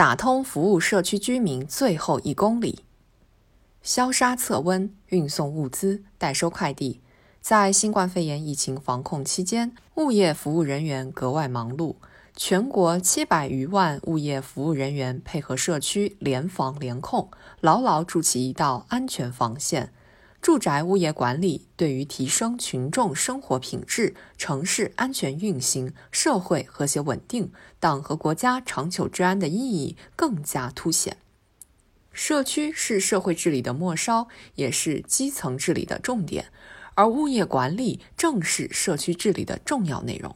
打通服务社区居民最后一公里。消杀测温、运送物资、代收快递，在新冠肺炎疫情防控期间，物业服务人员格外忙碌。全国七百余万物业服务人员配合社区联防联控，牢牢筑起一道安全防线。住宅物业管理对于提升群众生活品质、城市安全运行、社会和谐稳定、党和国家长久治安的意义更加凸显。社区是社会治理的末梢，也是基层治理的重点，而物业管理正是社区治理的重要内容。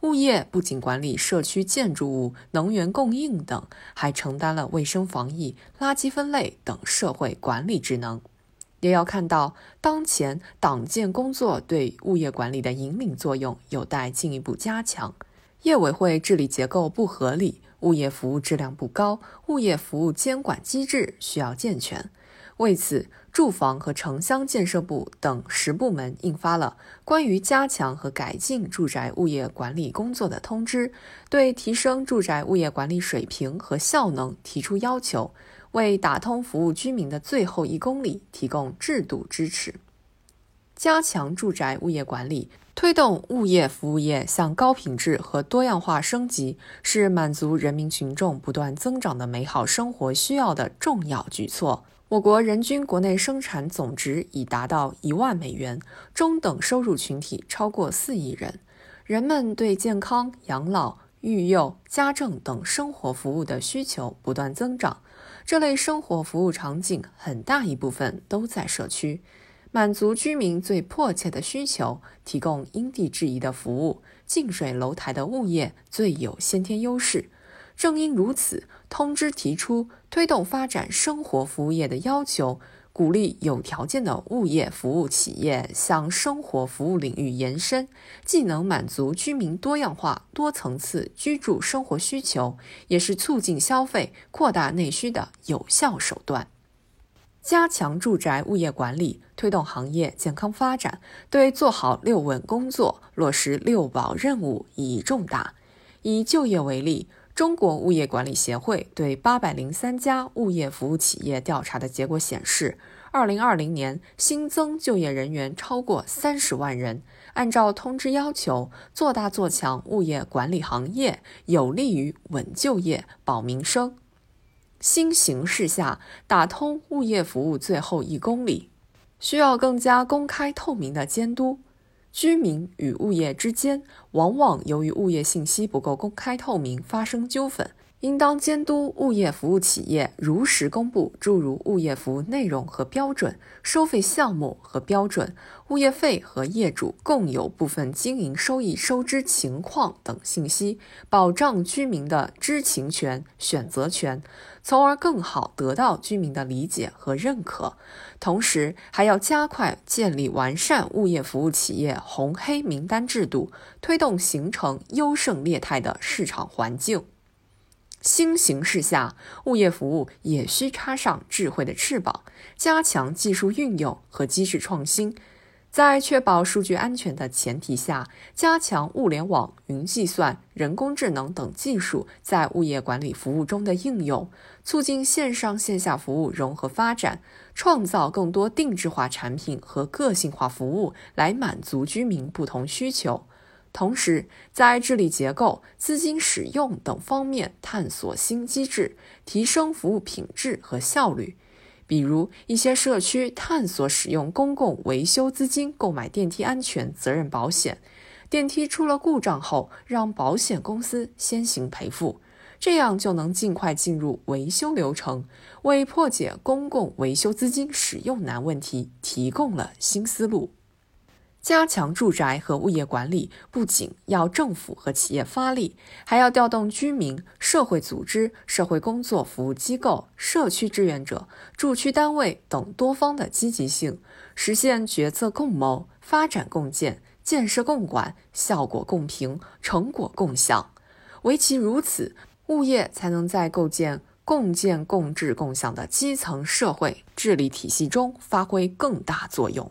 物业不仅管理社区建筑物、能源供应等，还承担了卫生防疫、垃圾分类等社会管理职能。也要看到，当前党建工作对物业管理的引领作用有待进一步加强。业委会治理结构不合理，物业服务质量不高，物业服务监管机制需要健全。为此，住房和城乡建设部等十部门印发了关于加强和改进住宅物业管理工作的通知，对提升住宅物业管理水平和效能提出要求。为打通服务居民的最后一公里提供制度支持，加强住宅物业管理，推动物业服务业向高品质和多样化升级，是满足人民群众不断增长的美好生活需要的重要举措。我国人均国内生产总值已达到一万美元，中等收入群体超过四亿人，人们对健康、养老、育幼、家政等生活服务的需求不断增长。这类生活服务场景很大一部分都在社区，满足居民最迫切的需求，提供因地制宜的服务。近水楼台的物业最有先天优势。正因如此，通知提出推动发展生活服务业的要求。鼓励有条件的物业服务企业向生活服务领域延伸，既能满足居民多样化、多层次居住生活需求，也是促进消费、扩大内需的有效手段。加强住宅物业管理，推动行业健康发展，对做好六稳工作、落实六保任务意义重大。以就业为例。中国物业管理协会对八百零三家物业服务企业调查的结果显示，二零二零年新增就业人员超过三十万人。按照通知要求，做大做强物业管理行业，有利于稳就业、保民生。新形势下，打通物业服务最后一公里，需要更加公开透明的监督。居民与物业之间，往往由于物业信息不够公开透明，发生纠纷。应当监督物业服务企业如实公布诸如物业服务内容和标准、收费项目和标准、物业费和业主共有部分经营收益收支情况等信息，保障居民的知情权、选择权，从而更好得到居民的理解和认可。同时，还要加快建立完善物业服务企业红黑名单制度，推动形成优胜劣汰的市场环境。新形势下，物业服务也需插上智慧的翅膀，加强技术运用和机制创新，在确保数据安全的前提下，加强物联网、云计算、人工智能等技术在物业管理服务中的应用，促进线上线下服务融合发展，创造更多定制化产品和个性化服务，来满足居民不同需求。同时，在治理结构、资金使用等方面探索新机制，提升服务品质和效率。比如，一些社区探索使用公共维修资金购买电梯安全责任保险，电梯出了故障后，让保险公司先行赔付，这样就能尽快进入维修流程，为破解公共维修资金使用难问题提供了新思路。加强住宅和物业管理，不仅要政府和企业发力，还要调动居民、社会组织、社会工作服务机构、社区志愿者、住区单位等多方的积极性，实现决策共谋、发展共建、建设共管、效果共评、成果共享。唯其如此，物业才能在构建共建共治共享的基层社会治理体系中发挥更大作用。